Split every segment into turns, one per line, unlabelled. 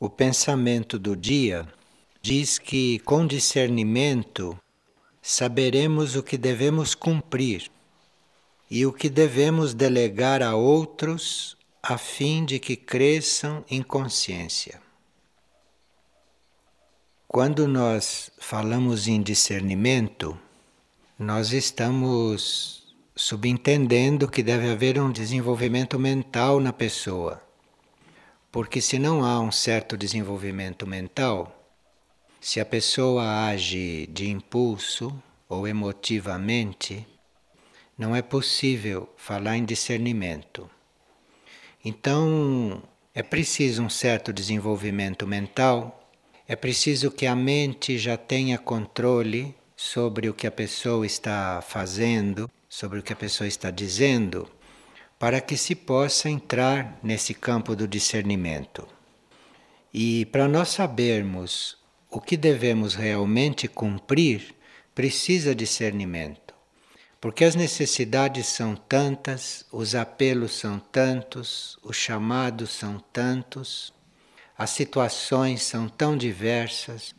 O pensamento do dia diz que, com discernimento, saberemos o que devemos cumprir e o que devemos delegar a outros a fim de que cresçam em consciência. Quando nós falamos em discernimento, nós estamos subentendendo que deve haver um desenvolvimento mental na pessoa. Porque se não há um certo desenvolvimento mental, se a pessoa age de impulso ou emotivamente, não é possível falar em discernimento. Então, é preciso um certo desenvolvimento mental, é preciso que a mente já tenha controle sobre o que a pessoa está fazendo, sobre o que a pessoa está dizendo, para que se possa entrar nesse campo do discernimento. E para nós sabermos o que devemos realmente cumprir, precisa discernimento. Porque as necessidades são tantas, os apelos são tantos, os chamados são tantos, as situações são tão diversas,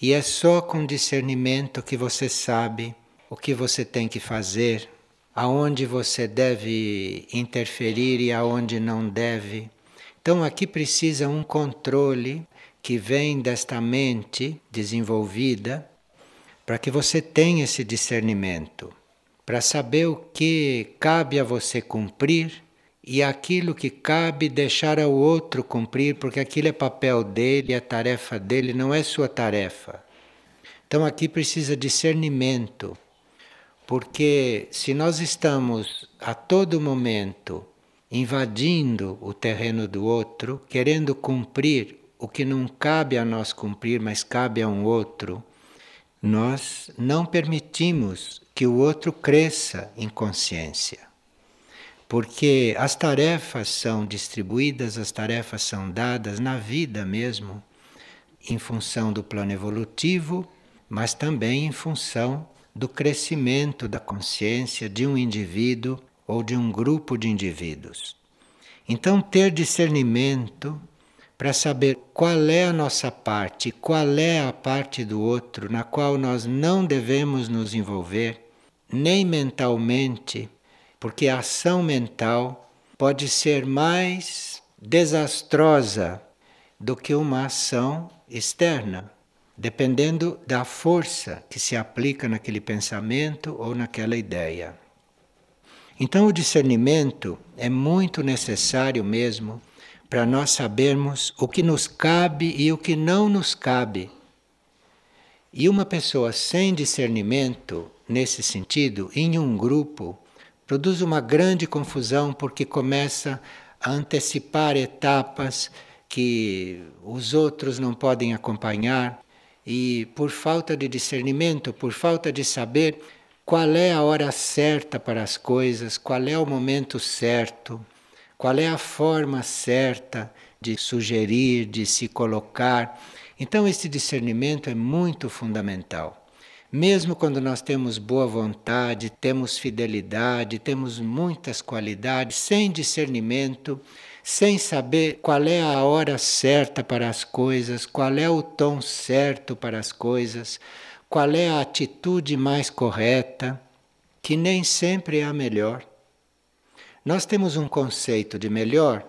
e é só com discernimento que você sabe o que você tem que fazer, aonde você deve interferir e aonde não deve. Então aqui precisa um controle que vem desta mente desenvolvida para que você tenha esse discernimento, para saber o que cabe a você cumprir e aquilo que cabe deixar ao outro cumprir, porque aquilo é papel dele, é tarefa dele, não é sua tarefa. Então aqui precisa discernimento, porque se nós estamos a todo momento invadindo o terreno do outro, querendo cumprir o que não cabe a nós cumprir, mas cabe a um outro, nós não permitimos que o outro cresça em consciência. Porque as tarefas são distribuídas, as tarefas são dadas na vida mesmo, em função do plano evolutivo, mas também em função do crescimento da consciência de um indivíduo ou de um grupo de indivíduos. Então, ter discernimento para saber qual é a nossa parte, qual é a parte do outro na qual nós não devemos nos envolver, nem mentalmente, porque a ação mental pode ser mais desastrosa do que uma ação externa, dependendo da força que se aplica naquele pensamento ou naquela ideia. Então, o discernimento é muito necessário mesmo para nós sabermos o que nos cabe e o que não nos cabe. E uma pessoa sem discernimento, nesse sentido, em um grupo, produz uma grande confusão porque começa a antecipar etapas que os outros não podem acompanhar e por falta de discernimento, por falta de saber qual é a hora certa para as coisas, qual é o momento certo, qual é a forma certa de sugerir, de se colocar. Então, esse discernimento é muito fundamental. Mesmo quando nós temos boa vontade, temos fidelidade, temos muitas qualidades, sem discernimento, sem saber qual é a hora certa para as coisas, qual é o tom certo para as coisas, qual é a atitude mais correta, que nem sempre é a melhor. Nós temos um conceito de melhor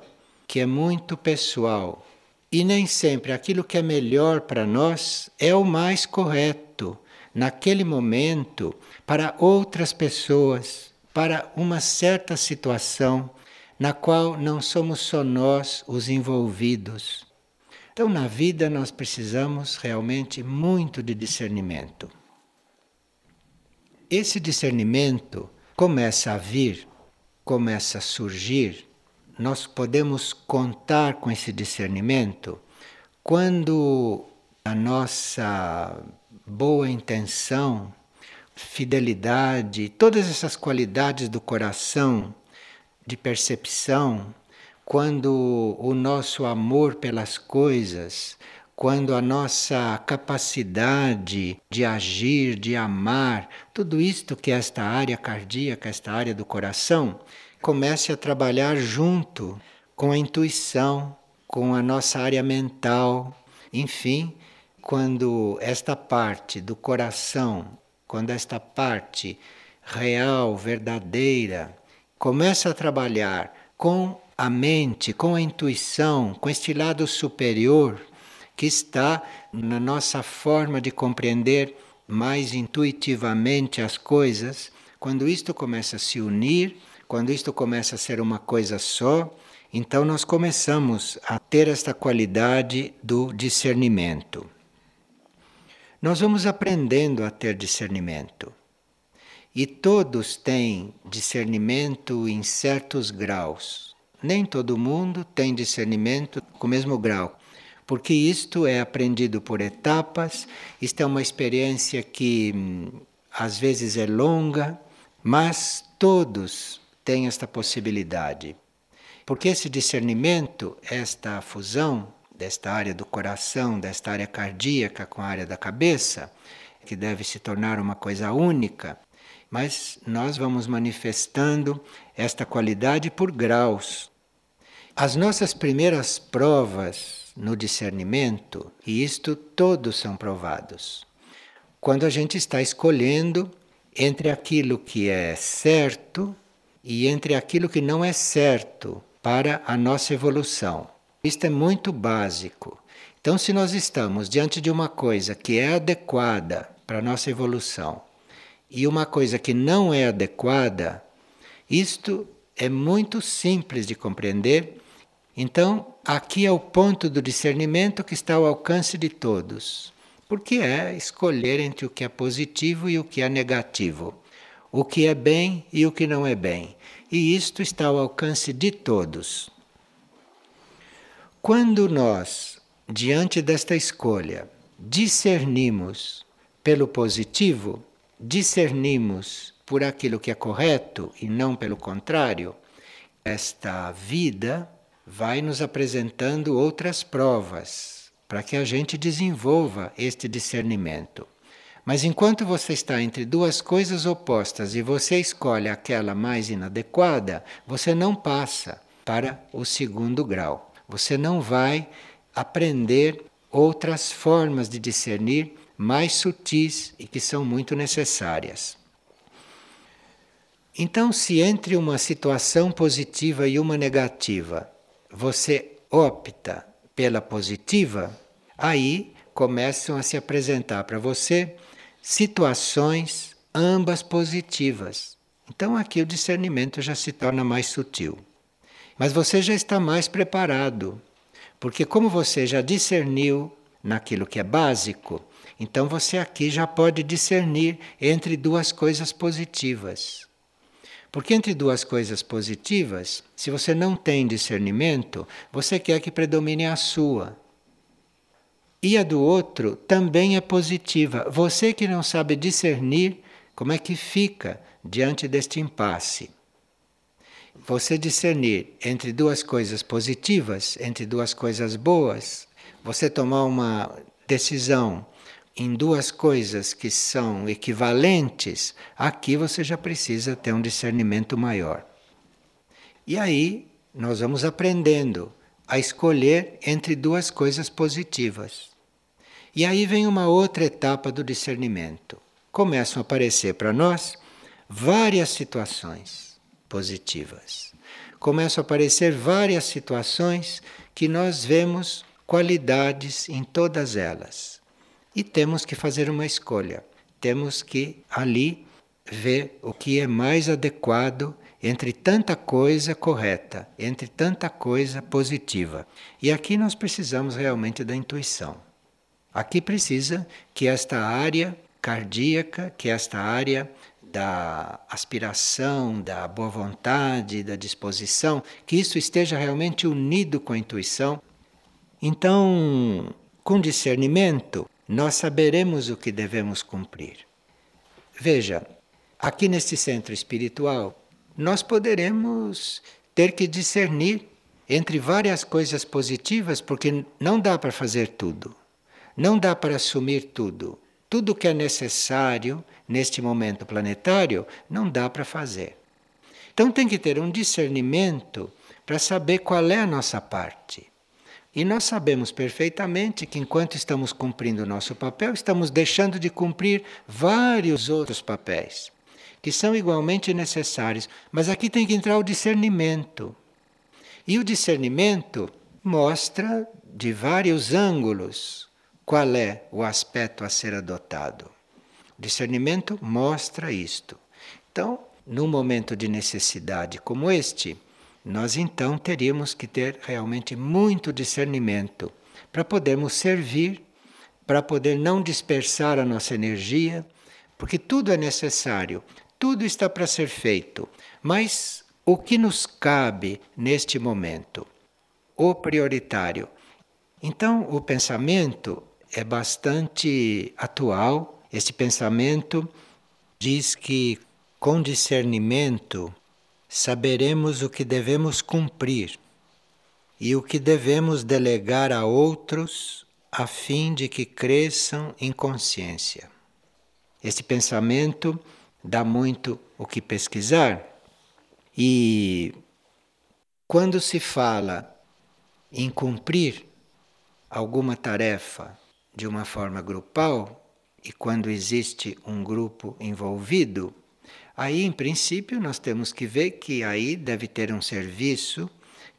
que é muito pessoal e nem sempre aquilo que é melhor para nós é o mais correto naquele momento para outras pessoas, para uma certa situação na qual não somos só nós os envolvidos. Então, na vida, nós precisamos realmente muito de discernimento. Esse discernimento começa a vir, começa a surgir, nós podemos contar com esse discernimento quando a nossa boa intenção, fidelidade, todas essas qualidades do coração, de percepção, quando o nosso amor pelas coisas, quando a nossa capacidade de agir, de amar, tudo isto que esta área cardíaca, esta área do coração, comece a trabalhar junto com a intuição, com a nossa área mental, enfim, quando esta parte do coração, quando esta parte real, verdadeira, começa a trabalhar com a mente, com a intuição, com este lado superior que está na nossa forma de compreender mais intuitivamente as coisas, quando isto começa a se unir, quando isto começa a ser uma coisa só, então nós começamos a ter esta qualidade do discernimento. Nós vamos aprendendo a ter discernimento. E todos têm discernimento em certos graus. Nem todo mundo tem discernimento com o mesmo grau, porque isto é aprendido por etapas, isto é uma experiência que hum, às vezes é longa, mas todos têm esta possibilidade. Porque esse discernimento, esta fusão, desta área do coração, desta área cardíaca com a área da cabeça, que deve se tornar uma coisa única, mas nós vamos manifestando esta qualidade por graus. As nossas primeiras provas no discernimento, e isto todos são provados, quando a gente está escolhendo entre aquilo que é certo e entre aquilo que não é certo para a nossa evolução. Isto é muito básico. Então, se nós estamos diante de uma coisa que é adequada para a nossa evolução e uma coisa que não é adequada, isto é muito simples de compreender. Então, aqui é o ponto do discernimento que está ao alcance de todos, porque é escolher entre o que é positivo e o que é negativo, o que é bem e o que não é bem. E isto está ao alcance de todos. Quando nós, diante desta escolha, discernimos pelo positivo, discernimos por aquilo que é correto e não pelo contrário, esta vida vai nos apresentando outras provas para que a gente desenvolva este discernimento. Mas enquanto você está entre duas coisas opostas e você escolhe aquela mais inadequada, você não passa para o segundo grau você não vai aprender outras formas de discernir mais sutis e que são muito necessárias. Então, se entre uma situação positiva e uma negativa você opta pela positiva, aí começam a se apresentar para você situações ambas positivas. Então, aqui o discernimento já se torna mais sutil. Mas você já está mais preparado, porque como você já discerniu naquilo que é básico, então você aqui já pode discernir entre duas coisas positivas. Porque entre duas coisas positivas, se você não tem discernimento, você quer que predomine a sua. E a do outro também é positiva. Você que não sabe discernir, como é que fica diante deste impasse? você discernir entre duas coisas positivas, entre duas coisas boas, você tomar uma decisão em duas coisas que são equivalentes, aqui você já precisa ter um discernimento maior. E aí nós vamos aprendendo a escolher entre duas coisas positivas. E aí vem uma outra etapa do discernimento. Começam a aparecer para nós várias situações positivas. Começam a aparecer várias situações que nós vemos qualidades em todas elas. E temos que fazer uma escolha. Temos que ali ver o que é mais adequado entre tanta coisa correta, entre tanta coisa positiva. E aqui nós precisamos realmente da intuição. Aqui precisa que esta área cardíaca, que esta área da aspiração, da boa vontade, da disposição, que isso esteja realmente unido com a intuição. Então, com discernimento, nós saberemos o que devemos cumprir. Veja, aqui neste centro espiritual, nós poderemos ter que discernir entre várias coisas positivas, porque não dá para fazer tudo, não dá para assumir tudo. Tudo que é necessário neste momento planetário não dá para fazer. Então tem que ter um discernimento para saber qual é a nossa parte. E nós sabemos perfeitamente que enquanto estamos cumprindo o nosso papel, estamos deixando de cumprir vários outros papéis, que são igualmente necessários. Mas aqui tem que entrar o discernimento. E o discernimento mostra de vários ângulos qual é o aspecto a ser adotado. O discernimento mostra isto. Então, num momento de necessidade como este, nós então teríamos que ter realmente muito discernimento para podermos servir, para poder não dispersar a nossa energia, porque tudo é necessário, tudo está para ser feito, mas o que nos cabe neste momento? O prioritário. Então, o pensamento é bastante atual. Este pensamento diz que com discernimento saberemos o que devemos cumprir e o que devemos delegar a outros a fim de que cresçam em consciência. Este pensamento dá muito o que pesquisar e quando se fala em cumprir alguma tarefa de uma forma grupal e quando existe um grupo envolvido, Aí, em princípio, nós temos que ver que aí deve ter um serviço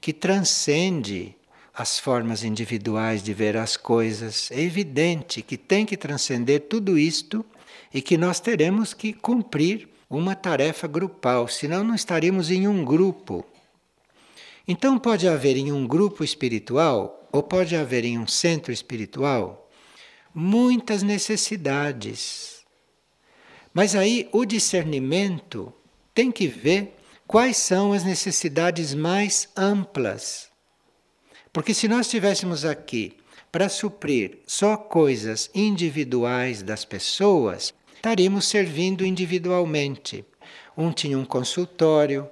que transcende as formas individuais de ver as coisas. É evidente que tem que transcender tudo isto e que nós teremos que cumprir uma tarefa grupal, senão não estaríamos em um grupo. Então, pode haver em um grupo espiritual, ou pode haver em um centro espiritual, muitas necessidades mas aí o discernimento tem que ver quais são as necessidades mais amplas. Porque se nós estivéssemos aqui para suprir só coisas individuais das pessoas, estaríamos servindo individualmente. Um tinha um consultório,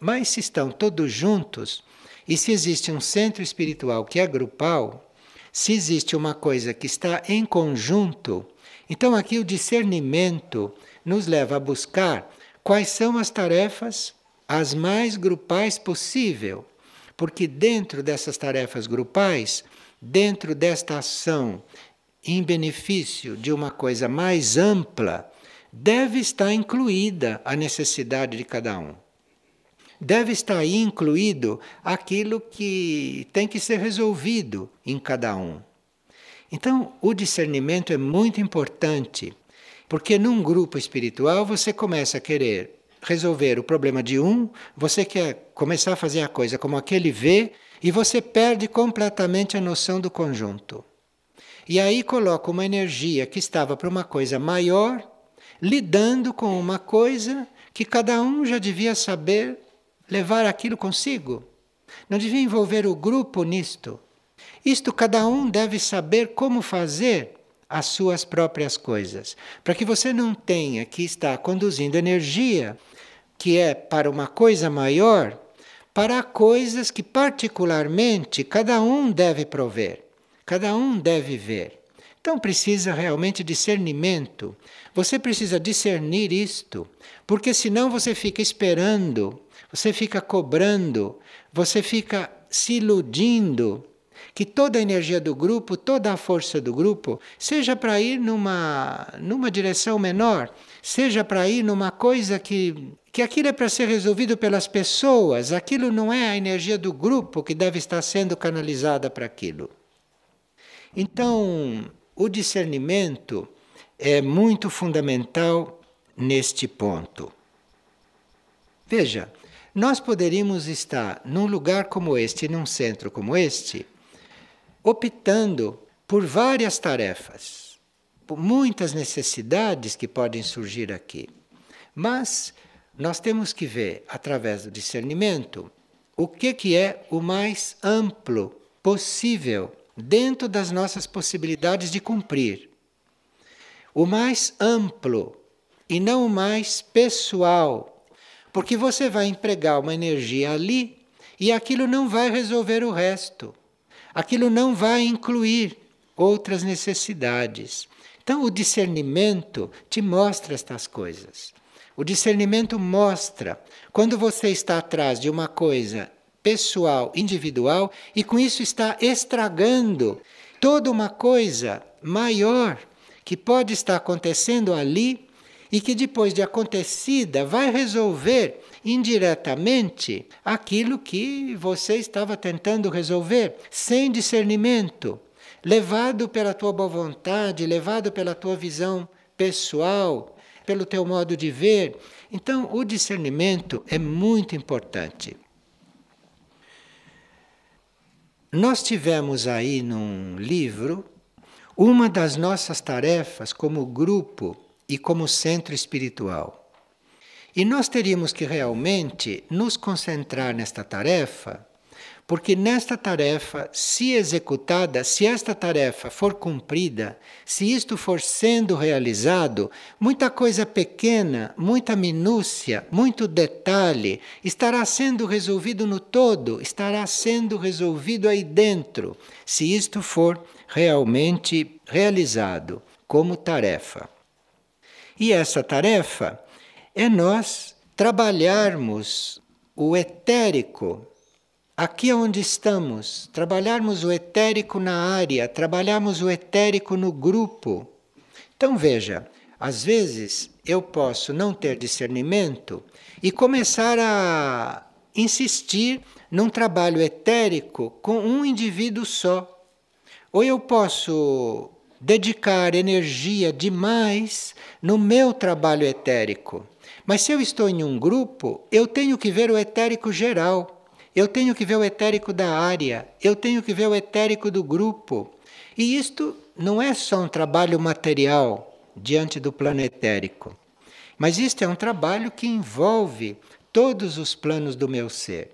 mas se estão todos juntos, e se existe um centro espiritual que é grupal, se existe uma coisa que está em conjunto, então aqui o discernimento nos leva a buscar quais são as tarefas as mais grupais possível, porque dentro dessas tarefas grupais, dentro desta ação em benefício de uma coisa mais ampla, deve estar incluída a necessidade de cada um. Deve estar aí incluído aquilo que tem que ser resolvido em cada um. Então, o discernimento é muito importante porque num grupo espiritual você começa a querer resolver o problema de um, você quer começar a fazer a coisa como aquele vê e você perde completamente a noção do conjunto. E aí coloca uma energia que estava para uma coisa maior, lidando com uma coisa que cada um já devia saber levar aquilo consigo. Não devia envolver o grupo nisto. Isto cada um deve saber como fazer as suas próprias coisas, para que você não tenha que estar conduzindo energia que é para uma coisa maior, para coisas que particularmente cada um deve prover, cada um deve ver. Então precisa realmente discernimento. Você precisa discernir isto, porque senão você fica esperando, você fica cobrando, você fica se iludindo que toda a energia do grupo, toda a força do grupo, seja para ir numa, numa direção menor, seja para ir numa coisa que, que aquilo é para ser resolvido pelas pessoas, aquilo não é a energia do grupo que deve estar sendo canalizada para aquilo. Então, o discernimento é muito fundamental neste ponto. Veja, nós poderíamos estar num lugar como este, num centro como este, optando por várias tarefas, por muitas necessidades que podem surgir aqui. Mas nós temos que ver, através do discernimento, o que, que é o mais amplo possível dentro das nossas possibilidades de cumprir. O mais amplo e não o mais pessoal, porque você vai empregar uma energia ali e aquilo não vai resolver o resto aquilo não vai incluir outras necessidades. Então, o discernimento te mostra estas coisas. O discernimento mostra quando você está atrás de uma coisa pessoal, individual, e com isso está estragando toda uma coisa maior que pode estar acontecendo ali e que depois de acontecida vai resolver indiretamente aquilo que você estava tentando resolver, sem discernimento, levado pela tua boa vontade, levado pela tua visão pessoal, pelo teu modo de ver. Então, o discernimento é muito importante. Nós tivemos aí num livro uma das nossas tarefas como grupo e como centro espiritual. E nós teríamos que realmente nos concentrar nesta tarefa, porque nesta tarefa, se executada, se esta tarefa for cumprida, se isto for sendo realizado, muita coisa pequena, muita minúcia, muito detalhe estará sendo resolvido no todo, estará sendo resolvido aí dentro, se isto for realmente realizado como tarefa. E essa tarefa é nós trabalharmos o etérico aqui onde estamos, trabalharmos o etérico na área, trabalharmos o etérico no grupo. Então veja, às vezes eu posso não ter discernimento e começar a insistir num trabalho etérico com um indivíduo só. Ou eu posso dedicar energia demais no meu trabalho etérico. Mas se eu estou em um grupo, eu tenho que ver o etérico geral, eu tenho que ver o etérico da área, eu tenho que ver o etérico do grupo. E isto não é só um trabalho material diante do plano etérico, mas isto é um trabalho que envolve todos os planos do meu ser.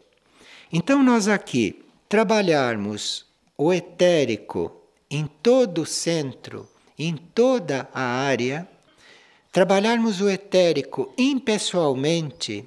Então, nós aqui trabalharmos o etérico em todo o centro, em toda a área, trabalharmos o etérico impessoalmente,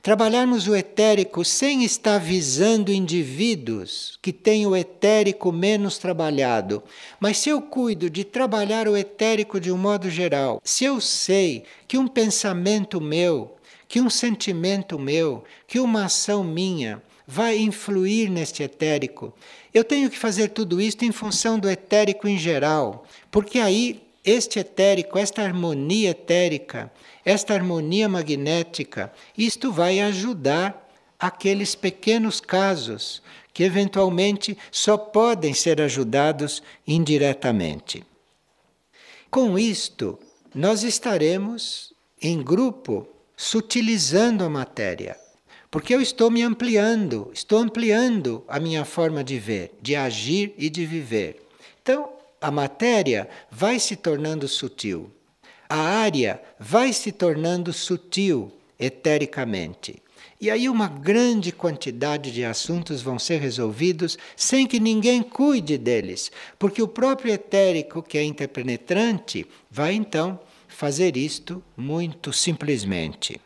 trabalharmos o etérico sem estar visando indivíduos que têm o etérico menos trabalhado. Mas se eu cuido de trabalhar o etérico de um modo geral, se eu sei que um pensamento meu, que um sentimento meu, que uma ação minha vai influir neste etérico, eu tenho que fazer tudo isto em função do etérico em geral, porque aí este etérico, esta harmonia etérica, esta harmonia magnética, isto vai ajudar aqueles pequenos casos que eventualmente só podem ser ajudados indiretamente. Com isto, nós estaremos em grupo sutilizando a matéria, porque eu estou me ampliando, estou ampliando a minha forma de ver, de agir e de viver. Então, a matéria vai se tornando sutil. A área vai se tornando sutil etericamente. E aí uma grande quantidade de assuntos vão ser resolvidos sem que ninguém cuide deles, porque o próprio etérico, que é interpenetrante, vai então fazer isto muito simplesmente.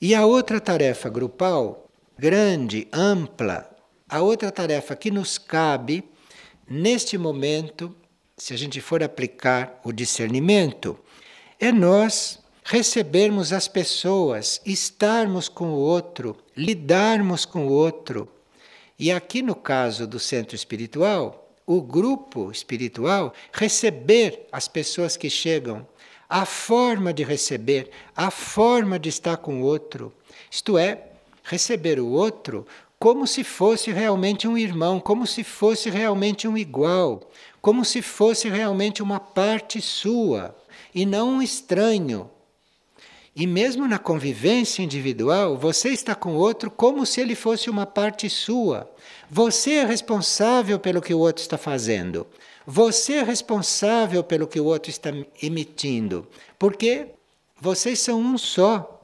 E a outra tarefa grupal, grande, ampla, a outra tarefa que nos cabe neste momento, se a gente for aplicar o discernimento, é nós recebermos as pessoas, estarmos com o outro, lidarmos com o outro. E aqui no caso do centro espiritual, o grupo espiritual receber as pessoas que chegam, a forma de receber, a forma de estar com o outro. Isto é, receber o outro como se fosse realmente um irmão, como se fosse realmente um igual, como se fosse realmente uma parte sua e não um estranho. E mesmo na convivência individual, você está com o outro como se ele fosse uma parte sua. Você é responsável pelo que o outro está fazendo. Você é responsável pelo que o outro está emitindo. Porque vocês são um só.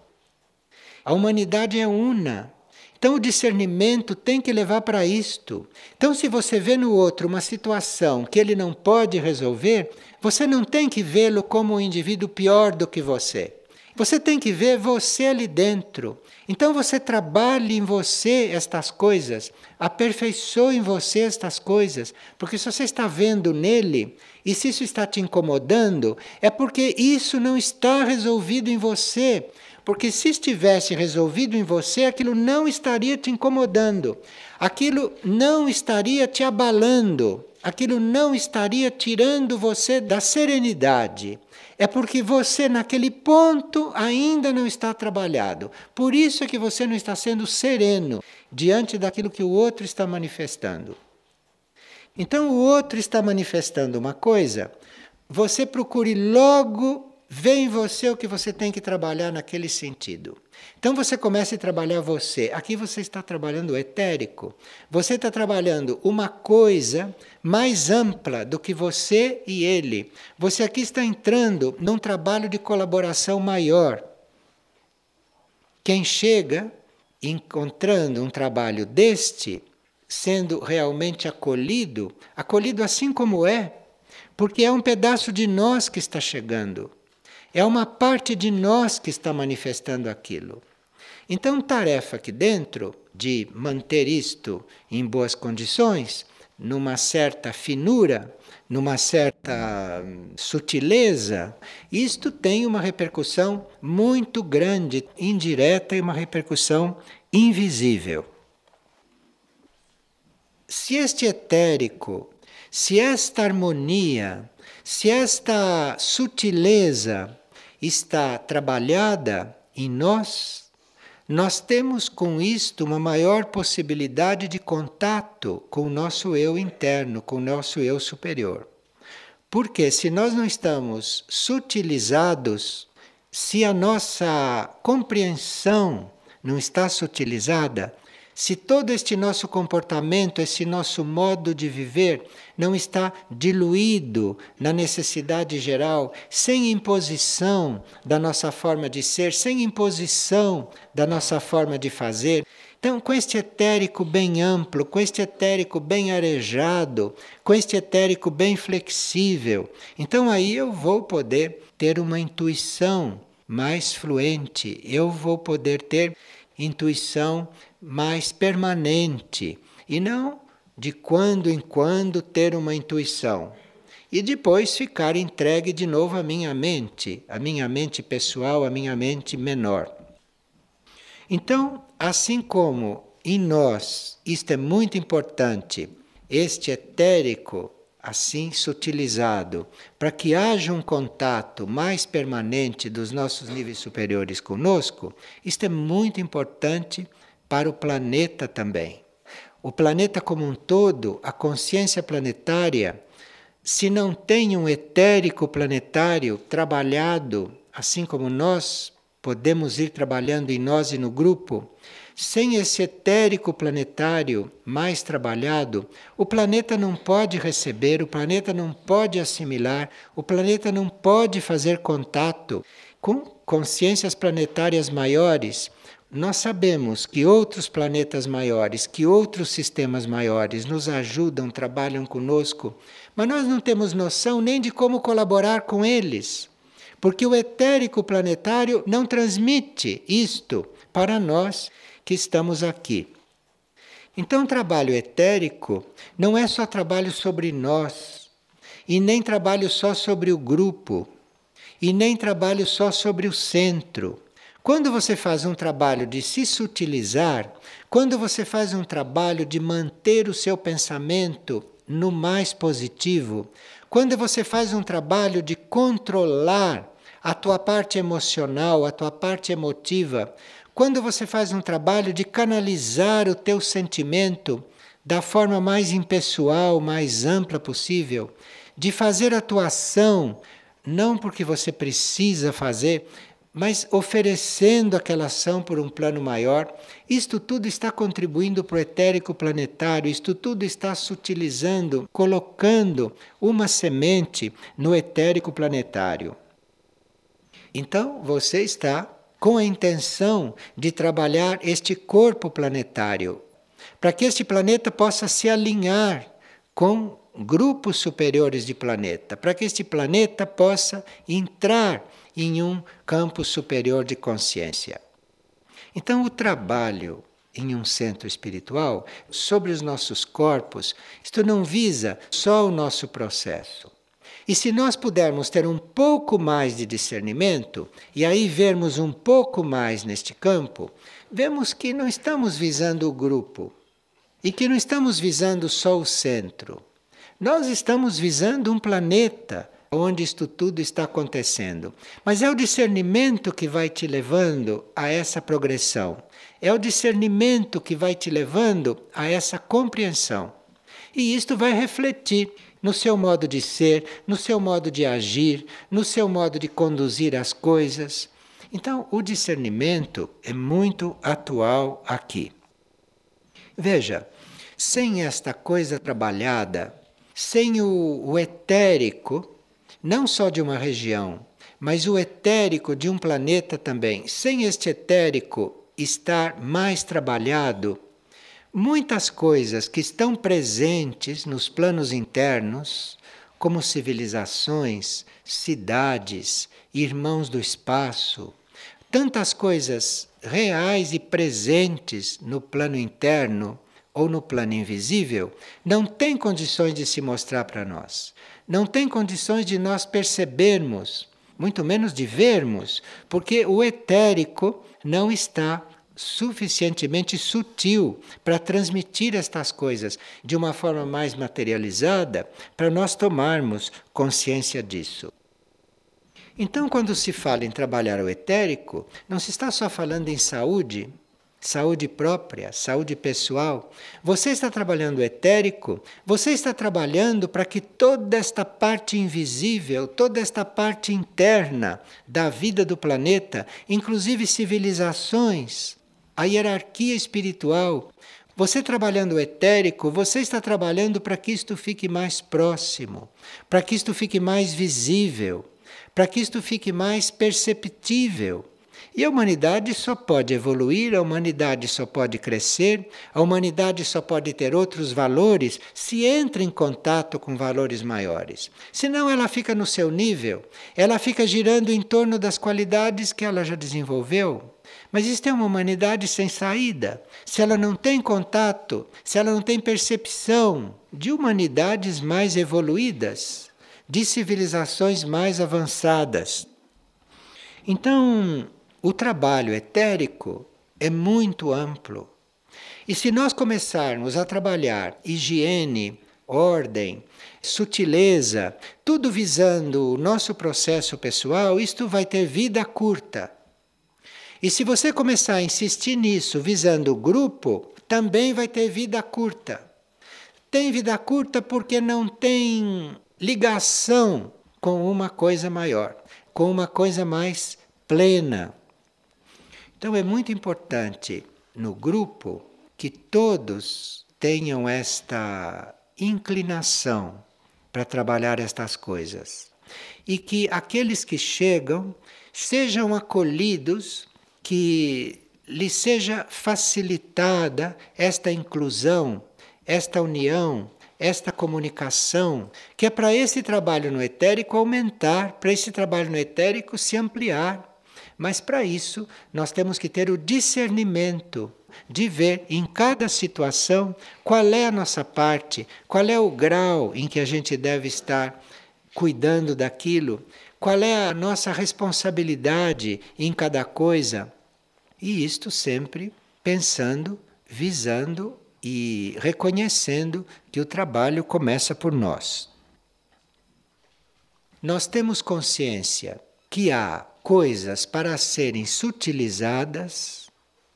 A humanidade é una. Então, o discernimento tem que levar para isto. Então, se você vê no outro uma situação que ele não pode resolver, você não tem que vê-lo como um indivíduo pior do que você. Você tem que ver você ali dentro. Então você trabalhe em você estas coisas, aperfeiçoe em você estas coisas, porque se você está vendo nele e se isso está te incomodando, é porque isso não está resolvido em você. Porque se estivesse resolvido em você, aquilo não estaria te incomodando, aquilo não estaria te abalando, aquilo não estaria tirando você da serenidade. É porque você, naquele ponto, ainda não está trabalhado. Por isso é que você não está sendo sereno diante daquilo que o outro está manifestando. Então, o outro está manifestando uma coisa, você procure logo ver em você o que você tem que trabalhar naquele sentido. Então você começa a trabalhar você. Aqui você está trabalhando o etérico. Você está trabalhando uma coisa mais ampla do que você e ele. Você aqui está entrando num trabalho de colaboração maior. Quem chega encontrando um trabalho deste, sendo realmente acolhido, acolhido assim como é, porque é um pedaço de nós que está chegando. É uma parte de nós que está manifestando aquilo. Então, tarefa aqui dentro de manter isto em boas condições, numa certa finura, numa certa hum, sutileza, isto tem uma repercussão muito grande, indireta e uma repercussão invisível. Se este etérico, se esta harmonia, se esta sutileza está trabalhada em nós, nós temos com isto uma maior possibilidade de contato com o nosso eu interno, com o nosso eu superior. Porque se nós não estamos sutilizados, se a nossa compreensão não está sutilizada, se todo este nosso comportamento, esse nosso modo de viver não está diluído na necessidade geral, sem imposição da nossa forma de ser, sem imposição da nossa forma de fazer, então, com este etérico bem amplo, com este etérico bem arejado, com este etérico bem flexível, então aí eu vou poder ter uma intuição mais fluente, eu vou poder ter intuição mais permanente e não de quando em quando ter uma intuição e depois ficar entregue de novo à minha mente, à minha mente pessoal, à minha mente menor. Então, assim como em nós isto é muito importante, este etérico assim sutilizado, para que haja um contato mais permanente dos nossos níveis superiores conosco, isto é muito importante para o planeta também. O planeta como um todo, a consciência planetária, se não tem um etérico planetário trabalhado, assim como nós podemos ir trabalhando em nós e no grupo, sem esse etérico planetário mais trabalhado, o planeta não pode receber, o planeta não pode assimilar, o planeta não pode fazer contato com consciências planetárias maiores. Nós sabemos que outros planetas maiores, que outros sistemas maiores nos ajudam, trabalham conosco, mas nós não temos noção nem de como colaborar com eles, porque o etérico planetário não transmite isto para nós que estamos aqui. Então, trabalho etérico não é só trabalho sobre nós, e nem trabalho só sobre o grupo, e nem trabalho só sobre o centro. Quando você faz um trabalho de se sutilizar, quando você faz um trabalho de manter o seu pensamento no mais positivo, quando você faz um trabalho de controlar a tua parte emocional, a tua parte emotiva, quando você faz um trabalho de canalizar o teu sentimento da forma mais impessoal, mais ampla possível, de fazer a tua ação não porque você precisa fazer, mas oferecendo aquela ação por um plano maior, isto tudo está contribuindo para o etérico planetário, isto tudo está sutilizando, colocando uma semente no etérico planetário. Então você está com a intenção de trabalhar este corpo planetário, para que este planeta possa se alinhar com grupos superiores de planeta, para que este planeta possa entrar em um campo superior de consciência. Então, o trabalho em um centro espiritual sobre os nossos corpos, isto não visa só o nosso processo. E se nós pudermos ter um pouco mais de discernimento, e aí vermos um pouco mais neste campo, vemos que não estamos visando o grupo e que não estamos visando só o centro. Nós estamos visando um planeta onde isto tudo está acontecendo. Mas é o discernimento que vai te levando a essa progressão. É o discernimento que vai te levando a essa compreensão. E isto vai refletir no seu modo de ser, no seu modo de agir, no seu modo de conduzir as coisas. Então, o discernimento é muito atual aqui. Veja, sem esta coisa trabalhada, sem o, o etérico, não só de uma região, mas o etérico de um planeta também, sem este etérico estar mais trabalhado, muitas coisas que estão presentes nos planos internos, como civilizações, cidades, irmãos do espaço, tantas coisas reais e presentes no plano interno ou no plano invisível, não tem condições de se mostrar para nós. Não tem condições de nós percebermos, muito menos de vermos, porque o etérico não está suficientemente sutil para transmitir estas coisas de uma forma mais materializada para nós tomarmos consciência disso. Então, quando se fala em trabalhar o etérico, não se está só falando em saúde, saúde própria, saúde pessoal. Você está trabalhando o etérico, você está trabalhando para que toda esta parte invisível, toda esta parte interna da vida do planeta, inclusive civilizações, a hierarquia espiritual. Você trabalhando o etérico, você está trabalhando para que isto fique mais próximo, para que isto fique mais visível, para que isto fique mais perceptível. E a humanidade só pode evoluir, a humanidade só pode crescer, a humanidade só pode ter outros valores se entra em contato com valores maiores. Senão ela fica no seu nível, ela fica girando em torno das qualidades que ela já desenvolveu. Mas isto é uma humanidade sem saída. Se ela não tem contato, se ela não tem percepção de humanidades mais evoluídas, de civilizações mais avançadas. Então, o trabalho etérico é muito amplo. E se nós começarmos a trabalhar higiene, ordem, sutileza, tudo visando o nosso processo pessoal, isto vai ter vida curta. E se você começar a insistir nisso visando o grupo, também vai ter vida curta. Tem vida curta porque não tem ligação com uma coisa maior, com uma coisa mais plena. Então é muito importante no grupo que todos tenham esta inclinação para trabalhar estas coisas e que aqueles que chegam sejam acolhidos que lhe seja facilitada esta inclusão, esta união, esta comunicação, que é para esse trabalho no etérico aumentar, para esse trabalho no etérico se ampliar. Mas para isso nós temos que ter o discernimento de ver em cada situação qual é a nossa parte, qual é o grau em que a gente deve estar cuidando daquilo, qual é a nossa responsabilidade em cada coisa. E isto sempre pensando, visando e reconhecendo que o trabalho começa por nós. Nós temos consciência que há coisas para serem sutilizadas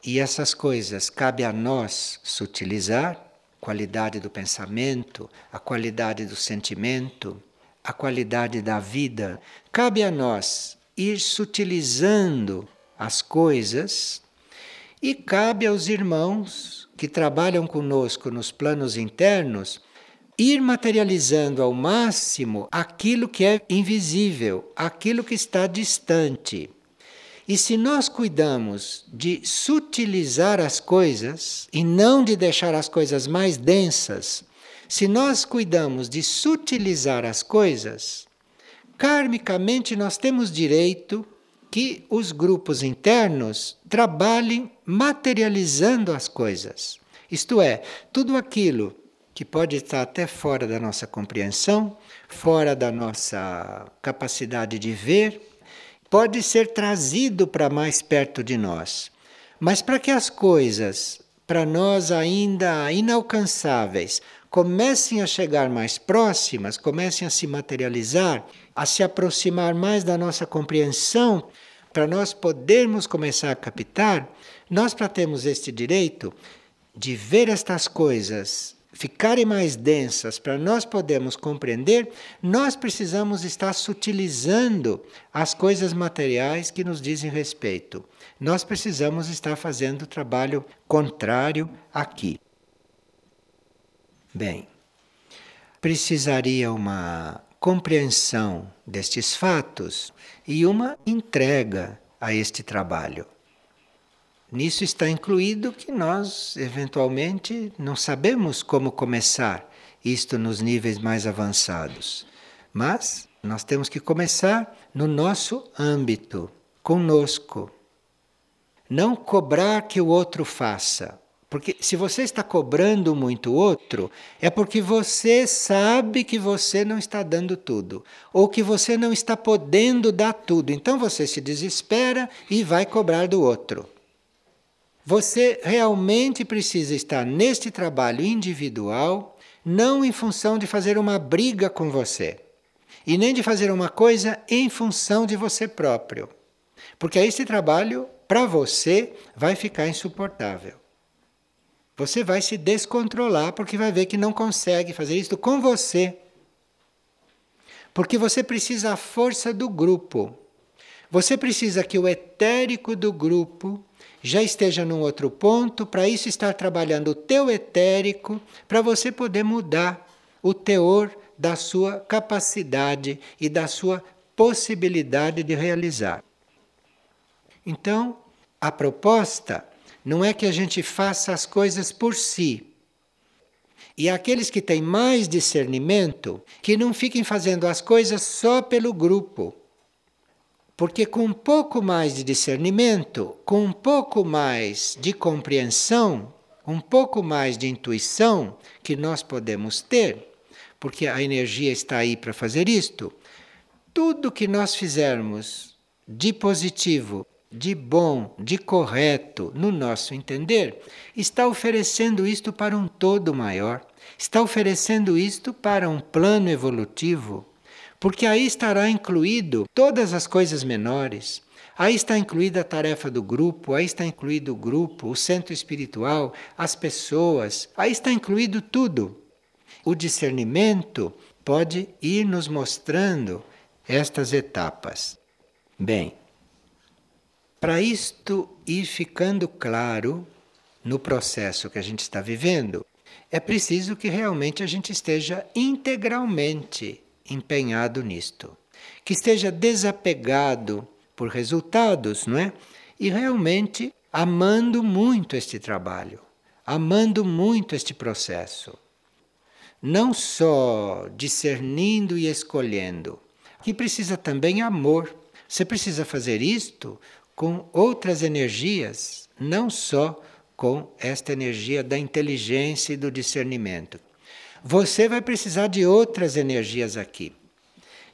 e essas coisas cabe a nós sutilizar, qualidade do pensamento, a qualidade do sentimento, a qualidade da vida. Cabe a nós ir sutilizando as coisas e cabe aos irmãos que trabalham conosco nos planos internos ir materializando ao máximo aquilo que é invisível, aquilo que está distante. E se nós cuidamos de sutilizar as coisas e não de deixar as coisas mais densas, se nós cuidamos de sutilizar as coisas, karmicamente nós temos direito que os grupos internos trabalhem materializando as coisas. Isto é, tudo aquilo que pode estar até fora da nossa compreensão, fora da nossa capacidade de ver, pode ser trazido para mais perto de nós. Mas para que as coisas, para nós ainda inalcançáveis, comecem a chegar mais próximas, comecem a se materializar, a se aproximar mais da nossa compreensão, para nós podermos começar a captar, nós para termos este direito de ver estas coisas ficarem mais densas para nós podermos compreender, nós precisamos estar sutilizando as coisas materiais que nos dizem respeito. Nós precisamos estar fazendo o trabalho contrário aqui. Bem, precisaria uma compreensão destes fatos e uma entrega a este trabalho. Nisso está incluído que nós, eventualmente, não sabemos como começar isto nos níveis mais avançados. Mas nós temos que começar no nosso âmbito, conosco. Não cobrar que o outro faça. Porque se você está cobrando muito outro, é porque você sabe que você não está dando tudo, ou que você não está podendo dar tudo. Então você se desespera e vai cobrar do outro. Você realmente precisa estar neste trabalho individual, não em função de fazer uma briga com você, e nem de fazer uma coisa em função de você próprio. Porque esse trabalho, para você, vai ficar insuportável. Você vai se descontrolar porque vai ver que não consegue fazer isso com você. Porque você precisa a força do grupo. Você precisa que o etérico do grupo já esteja num outro ponto, para isso estar trabalhando o teu etérico, para você poder mudar o teor da sua capacidade e da sua possibilidade de realizar. Então, a proposta não é que a gente faça as coisas por si. E aqueles que têm mais discernimento, que não fiquem fazendo as coisas só pelo grupo porque com um pouco mais de discernimento, com um pouco mais de compreensão, um pouco mais de intuição que nós podemos ter, porque a energia está aí para fazer isto, tudo que nós fizermos de positivo, de bom, de correto, no nosso entender, está oferecendo isto para um todo maior, está oferecendo isto para um plano evolutivo porque aí estará incluído todas as coisas menores. Aí está incluída a tarefa do grupo, aí está incluído o grupo, o centro espiritual, as pessoas, aí está incluído tudo. O discernimento pode ir nos mostrando estas etapas. Bem, para isto ir ficando claro no processo que a gente está vivendo, é preciso que realmente a gente esteja integralmente empenhado nisto, que esteja desapegado por resultados, não é? E realmente amando muito este trabalho, amando muito este processo. Não só discernindo e escolhendo, que precisa também amor. Você precisa fazer isto com outras energias, não só com esta energia da inteligência e do discernimento. Você vai precisar de outras energias aqui.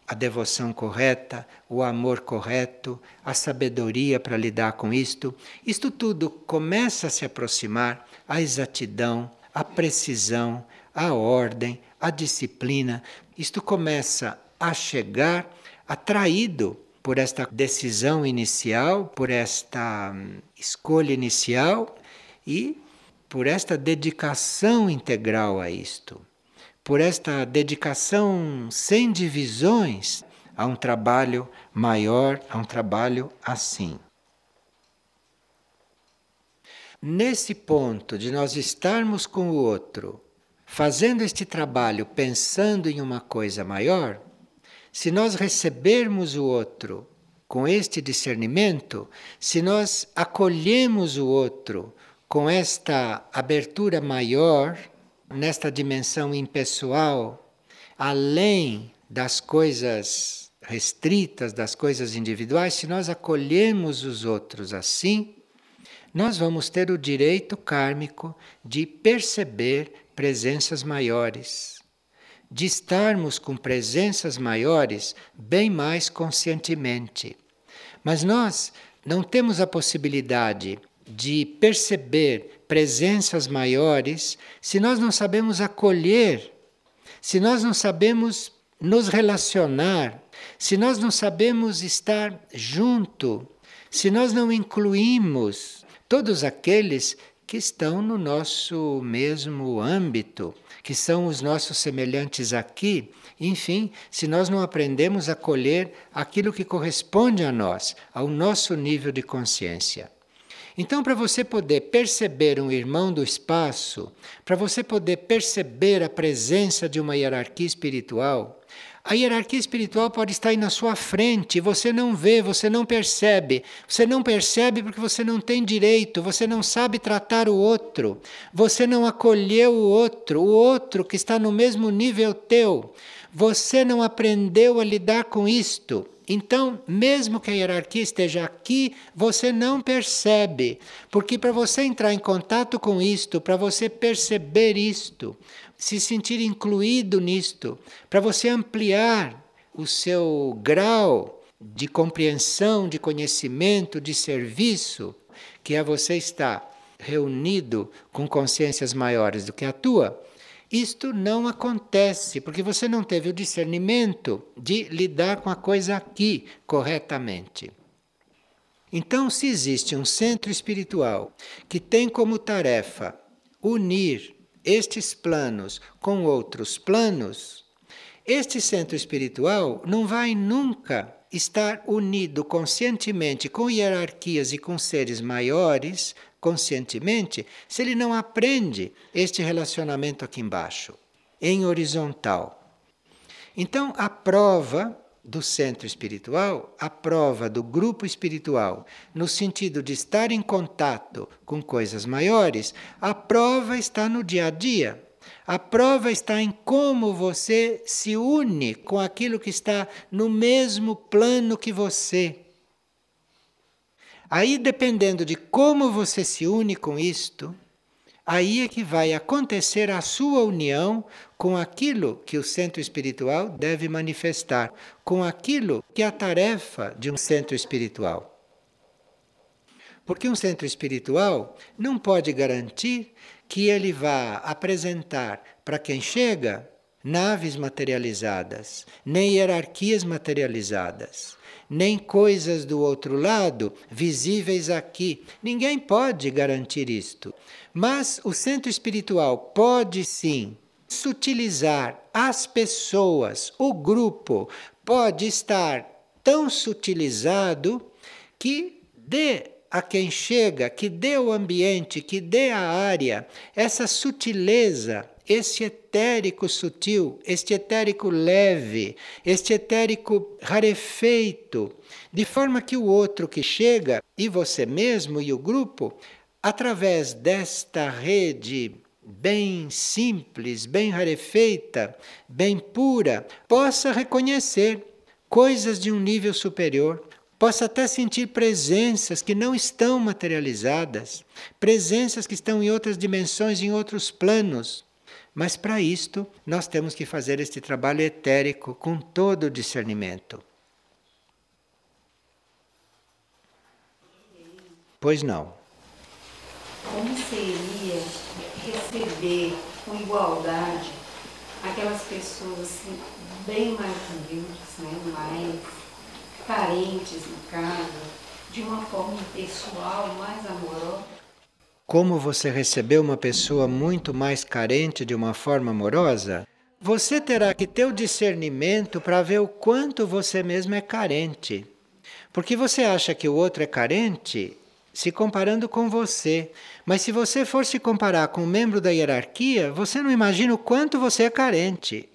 A devoção correta, o amor correto, a sabedoria para lidar com isto. Isto tudo começa a se aproximar à exatidão, à precisão, à ordem, à disciplina. Isto começa a chegar atraído por esta decisão inicial, por esta hum, escolha inicial e por esta dedicação integral a isto por esta dedicação sem divisões a um trabalho maior, a um trabalho assim. Nesse ponto de nós estarmos com o outro, fazendo este trabalho pensando em uma coisa maior, se nós recebermos o outro com este discernimento, se nós acolhemos o outro com esta abertura maior, nesta dimensão impessoal, além das coisas restritas, das coisas individuais, se nós acolhemos os outros assim, nós vamos ter o direito kármico de perceber presenças maiores, de estarmos com presenças maiores bem mais conscientemente. Mas nós não temos a possibilidade de perceber presenças maiores se nós não sabemos acolher, se nós não sabemos nos relacionar, se nós não sabemos estar junto, se nós não incluímos todos aqueles que estão no nosso mesmo âmbito, que são os nossos semelhantes aqui. Enfim, se nós não aprendemos a colher aquilo que corresponde a nós, ao nosso nível de consciência. Então, para você poder perceber um irmão do espaço, para você poder perceber a presença de uma hierarquia espiritual, a hierarquia espiritual pode estar aí na sua frente, você não vê, você não percebe. Você não percebe porque você não tem direito, você não sabe tratar o outro, você não acolheu o outro, o outro que está no mesmo nível teu. Você não aprendeu a lidar com isto. Então, mesmo que a hierarquia esteja aqui, você não percebe, porque para você entrar em contato com isto, para você perceber isto, se sentir incluído nisto, para você ampliar o seu grau de compreensão, de conhecimento, de serviço, que é você estar reunido com consciências maiores do que a tua, isto não acontece porque você não teve o discernimento de lidar com a coisa aqui corretamente. Então, se existe um centro espiritual que tem como tarefa unir estes planos com outros planos, este centro espiritual não vai nunca estar unido conscientemente com hierarquias e com seres maiores, conscientemente, se ele não aprende este relacionamento aqui embaixo, em horizontal. Então, a prova do centro espiritual, a prova do grupo espiritual, no sentido de estar em contato com coisas maiores, a prova está no dia a dia. A prova está em como você se une com aquilo que está no mesmo plano que você. Aí, dependendo de como você se une com isto, aí é que vai acontecer a sua união com aquilo que o centro espiritual deve manifestar, com aquilo que é a tarefa de um centro espiritual. Porque um centro espiritual não pode garantir que ele vá apresentar para quem chega naves materializadas, nem hierarquias materializadas, nem coisas do outro lado visíveis aqui. Ninguém pode garantir isto. Mas o centro espiritual pode sim sutilizar as pessoas, o grupo, pode estar tão sutilizado que dê a quem chega, que dê o ambiente, que dê a área, essa sutileza, esse etérico sutil, este etérico leve, este etérico rarefeito, de forma que o outro que chega, e você mesmo e o grupo, através desta rede bem simples, bem rarefeita, bem pura, possa reconhecer coisas de um nível superior, possa até sentir presenças que não estão materializadas, presenças que estão em outras dimensões, em outros planos. Mas para isto, nós temos que fazer este trabalho etérico com todo o discernimento. Pois não.
Como seria receber com igualdade aquelas pessoas assim, bem mais humildes, né? mais carentes no caso, de uma forma pessoal, mais amorosa.
Como você recebeu uma pessoa muito mais carente de uma forma amorosa, você terá que ter o discernimento para ver o quanto você mesmo é carente. Porque você acha que o outro é carente se comparando com você. Mas se você for se comparar com um membro da hierarquia, você não imagina o quanto você é carente.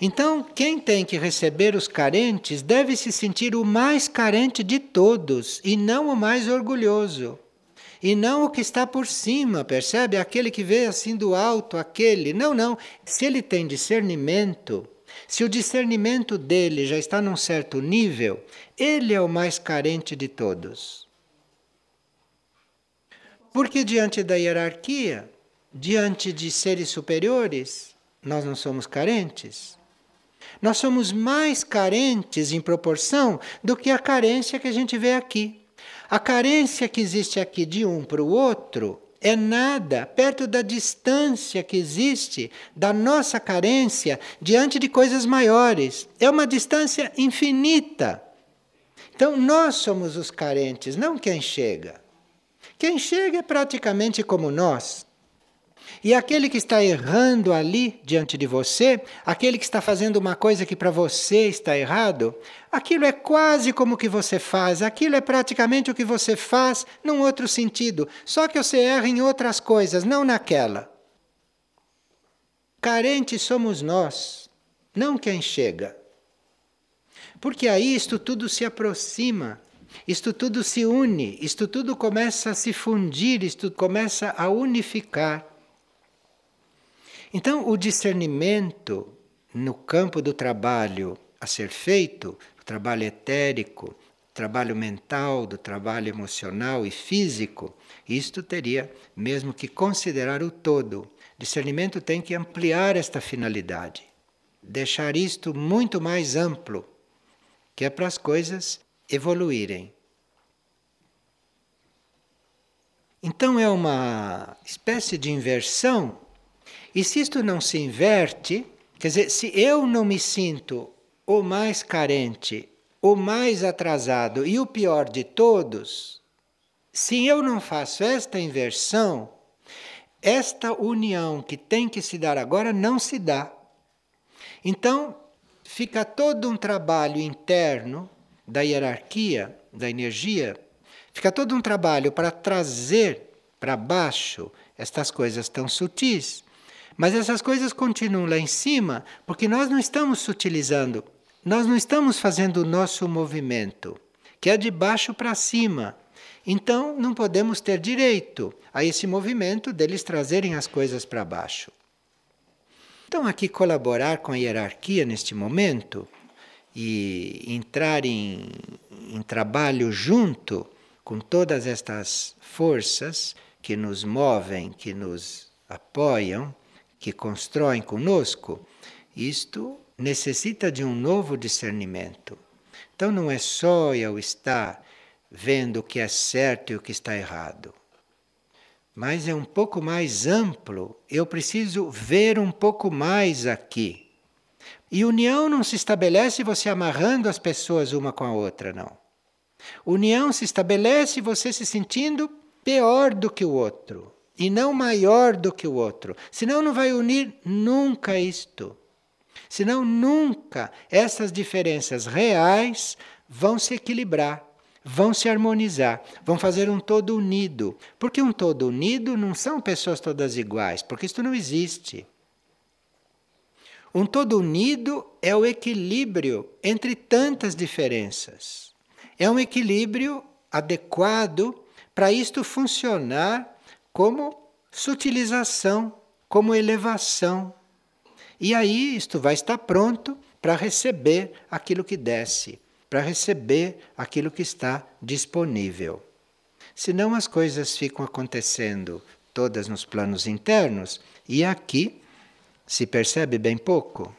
Então, quem tem que receber os carentes deve se sentir o mais carente de todos e não o mais orgulhoso. E não o que está por cima, percebe? Aquele que vê assim do alto, aquele. Não, não. Se ele tem discernimento, se o discernimento dele já está num certo nível, ele é o mais carente de todos. Porque diante da hierarquia, diante de seres superiores, nós não somos carentes. Nós somos mais carentes em proporção do que a carência que a gente vê aqui. A carência que existe aqui de um para o outro é nada perto da distância que existe da nossa carência diante de coisas maiores. É uma distância infinita. Então, nós somos os carentes, não quem chega. Quem chega é praticamente como nós. E aquele que está errando ali diante de você, aquele que está fazendo uma coisa que para você está errado, aquilo é quase como o que você faz, aquilo é praticamente o que você faz num outro sentido, só que você erra em outras coisas, não naquela. Carentes somos nós, não quem chega. Porque aí isto tudo se aproxima, isto tudo se une, isto tudo começa a se fundir, isto começa a unificar. Então, o discernimento no campo do trabalho a ser feito, o trabalho etérico, trabalho mental, do trabalho emocional e físico, isto teria mesmo que considerar o todo. Discernimento tem que ampliar esta finalidade, deixar isto muito mais amplo, que é para as coisas evoluírem. Então é uma espécie de inversão e se isto não se inverte, quer dizer, se eu não me sinto o mais carente, o mais atrasado e o pior de todos, se eu não faço esta inversão, esta união que tem que se dar agora não se dá. Então, fica todo um trabalho interno da hierarquia, da energia, fica todo um trabalho para trazer para baixo estas coisas tão sutis mas essas coisas continuam lá em cima porque nós não estamos sutilizando, nós não estamos fazendo o nosso movimento, que é de baixo para cima. Então não podemos ter direito a esse movimento deles trazerem as coisas para baixo. Então, aqui colaborar com a hierarquia neste momento e entrar em, em trabalho junto com todas estas forças que nos movem, que nos apoiam, que constroem conosco, isto necessita de um novo discernimento. Então não é só eu estar vendo o que é certo e o que está errado. Mas é um pouco mais amplo, eu preciso ver um pouco mais aqui. E união não se estabelece você amarrando as pessoas uma com a outra, não. União se estabelece você se sentindo pior do que o outro e não maior do que o outro. Senão não vai unir nunca isto. Senão nunca essas diferenças reais vão se equilibrar, vão se harmonizar, vão fazer um todo unido. Porque um todo unido não são pessoas todas iguais, porque isto não existe. Um todo unido é o equilíbrio entre tantas diferenças. É um equilíbrio adequado para isto funcionar como sutilização, como elevação. E aí isto vai estar pronto para receber aquilo que desce, para receber aquilo que está disponível. Senão as coisas ficam acontecendo todas nos planos internos e aqui se percebe bem pouco,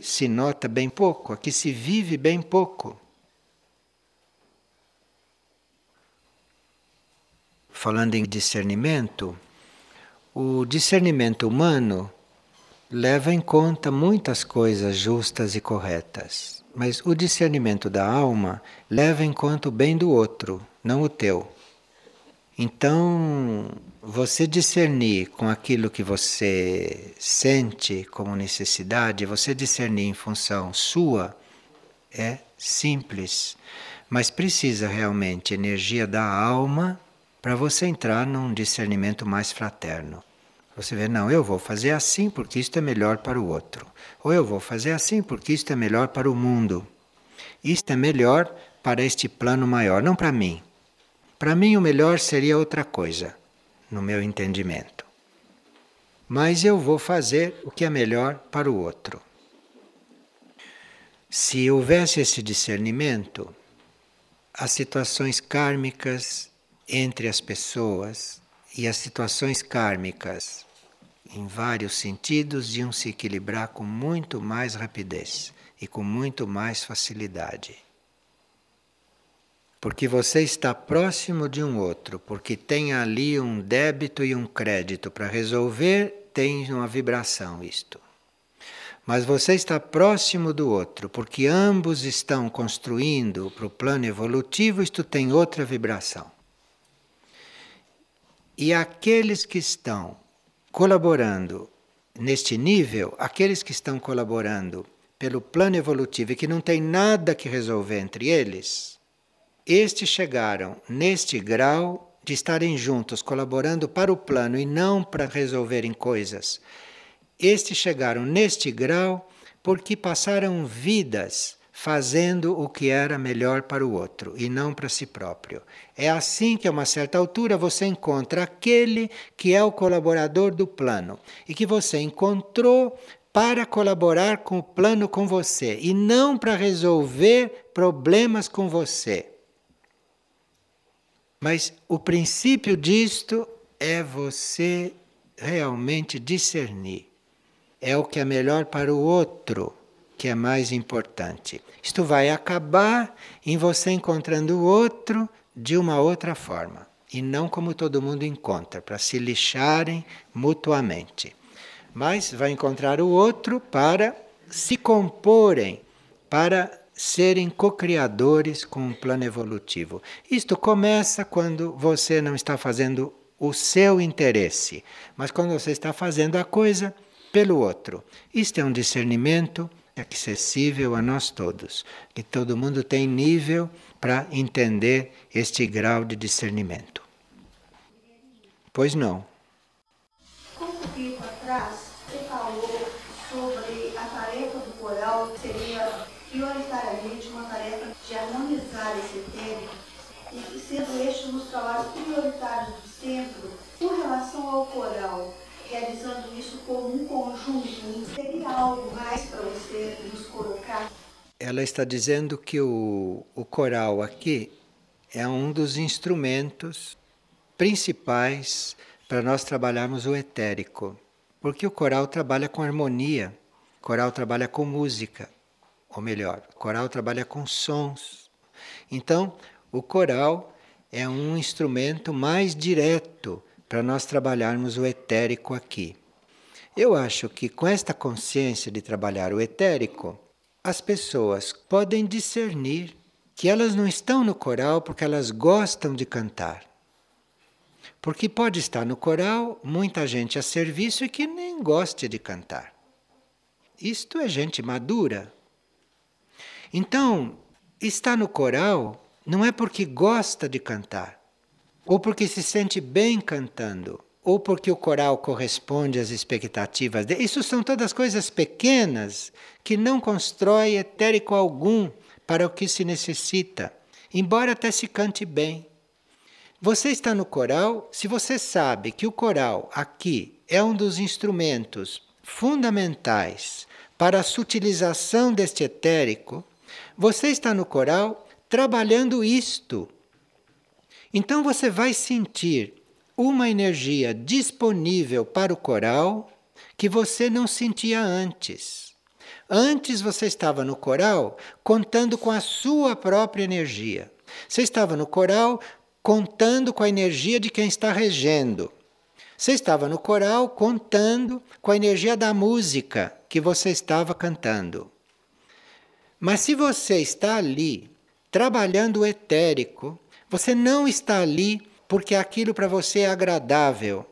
se nota bem pouco, aqui se vive bem pouco. Falando em discernimento, o discernimento humano leva em conta muitas coisas justas e corretas, mas o discernimento da alma leva em conta o bem do outro, não o teu. Então, você discernir com aquilo que você sente como necessidade, você discernir em função sua, é simples, mas precisa realmente energia da alma para você entrar num discernimento mais fraterno. Você vê, não, eu vou fazer assim porque isto é melhor para o outro. Ou eu vou fazer assim porque isto é melhor para o mundo. Isto é melhor para este plano maior, não para mim. Para mim, o melhor seria outra coisa, no meu entendimento. Mas eu vou fazer o que é melhor para o outro. Se houvesse esse discernimento, as situações kármicas entre as pessoas e as situações kármicas, em vários sentidos, iam se equilibrar com muito mais rapidez e com muito mais facilidade. Porque você está próximo de um outro, porque tem ali um débito e um crédito para resolver, tem uma vibração isto. Mas você está próximo do outro, porque ambos estão construindo para o plano evolutivo, isto tem outra vibração. E aqueles que estão colaborando neste nível, aqueles que estão colaborando pelo plano evolutivo e que não tem nada que resolver entre eles, estes chegaram neste grau de estarem juntos, colaborando para o plano e não para resolverem coisas. Estes chegaram neste grau porque passaram vidas fazendo o que era melhor para o outro e não para si próprio. É assim que, a uma certa altura, você encontra aquele que é o colaborador do plano e que você encontrou para colaborar com o plano com você e não para resolver problemas com você. Mas o princípio disto é você realmente discernir. É o que é melhor para o outro que é mais importante. Isto vai acabar em você encontrando o outro de uma outra forma e não como todo mundo encontra, para se lixarem mutuamente. Mas vai encontrar o outro para se comporem, para serem co-criadores com o plano evolutivo. Isto começa quando você não está fazendo o seu interesse, mas quando você está fazendo a coisa pelo outro. Isto é um discernimento acessível a nós todos, que todo mundo tem nível para entender este grau de discernimento. Pois não.
Pouco tempo atrás, você falou sobre a tarefa do coral, que seria prioritariamente uma tarefa de harmonizar esse tema, e sendo este um dos trabalhos prioritários do centro, com relação ao coral realizando isso como um conjunto, algo mais para você nos colocar?
Ela está dizendo que o, o coral aqui é um dos instrumentos principais para nós trabalharmos o etérico. Porque o coral trabalha com harmonia, o coral trabalha com música, ou melhor, o coral trabalha com sons. Então, o coral é um instrumento mais direto para nós trabalharmos o etérico aqui. Eu acho que com esta consciência de trabalhar o etérico, as pessoas podem discernir que elas não estão no coral porque elas gostam de cantar. Porque pode estar no coral muita gente a serviço e que nem goste de cantar. Isto é gente madura. Então, estar no coral não é porque gosta de cantar ou porque se sente bem cantando, ou porque o coral corresponde às expectativas. Isso são todas coisas pequenas que não constrói etérico algum para o que se necessita, embora até se cante bem. Você está no coral, se você sabe que o coral aqui é um dos instrumentos fundamentais para a sutilização deste etérico, você está no coral trabalhando isto então você vai sentir uma energia disponível para o coral que você não sentia antes. Antes você estava no coral contando com a sua própria energia. Você estava no coral contando com a energia de quem está regendo. Você estava no coral contando com a energia da música que você estava cantando. Mas se você está ali trabalhando o etérico, você não está ali porque aquilo para você é agradável.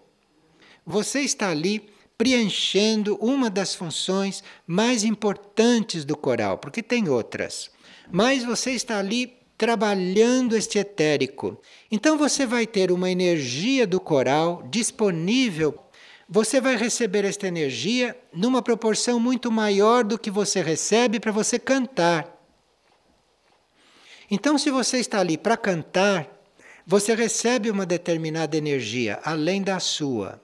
Você está ali preenchendo uma das funções mais importantes do coral, porque tem outras. Mas você está ali trabalhando este etérico. Então você vai ter uma energia do coral disponível. Você vai receber esta energia numa proporção muito maior do que você recebe para você cantar. Então, se você está ali para cantar, você recebe uma determinada energia além da sua.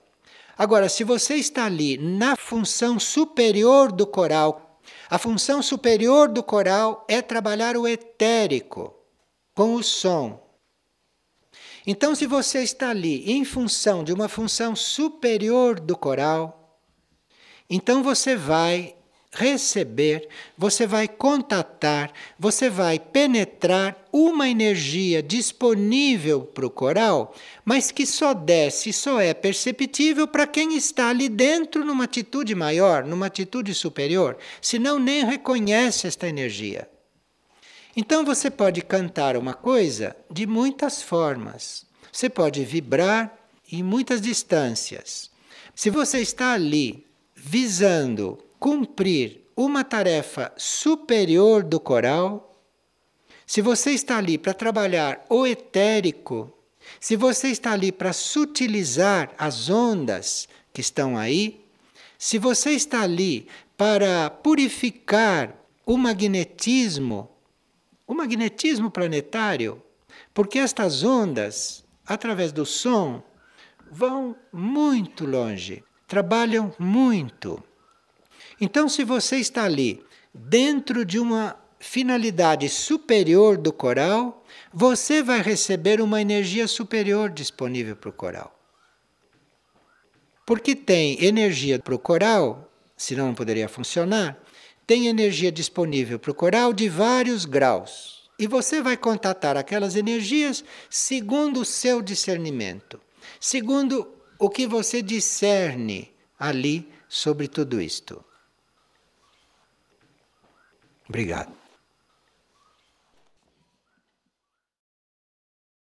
Agora, se você está ali na função superior do coral, a função superior do coral é trabalhar o etérico com o som. Então, se você está ali em função de uma função superior do coral, então você vai receber, você vai contatar, você vai penetrar uma energia disponível para o coral, mas que só desce, só é perceptível para quem está ali dentro numa atitude maior, numa atitude superior, senão nem reconhece esta energia. Então você pode cantar uma coisa de muitas formas. Você pode vibrar em muitas distâncias. Se você está ali visando cumprir uma tarefa superior do coral, se você está ali para trabalhar o etérico, se você está ali para sutilizar as ondas que estão aí, se você está ali para purificar o magnetismo, o magnetismo planetário, porque estas ondas, através do som, vão muito longe, trabalham muito. Então, se você está ali dentro de uma finalidade superior do coral, você vai receber uma energia superior disponível para o coral. Porque tem energia para o coral, senão não poderia funcionar, tem energia disponível para o coral de vários graus. E você vai contatar aquelas energias segundo o seu discernimento, segundo o que você discerne ali sobre tudo isto. Obrigado.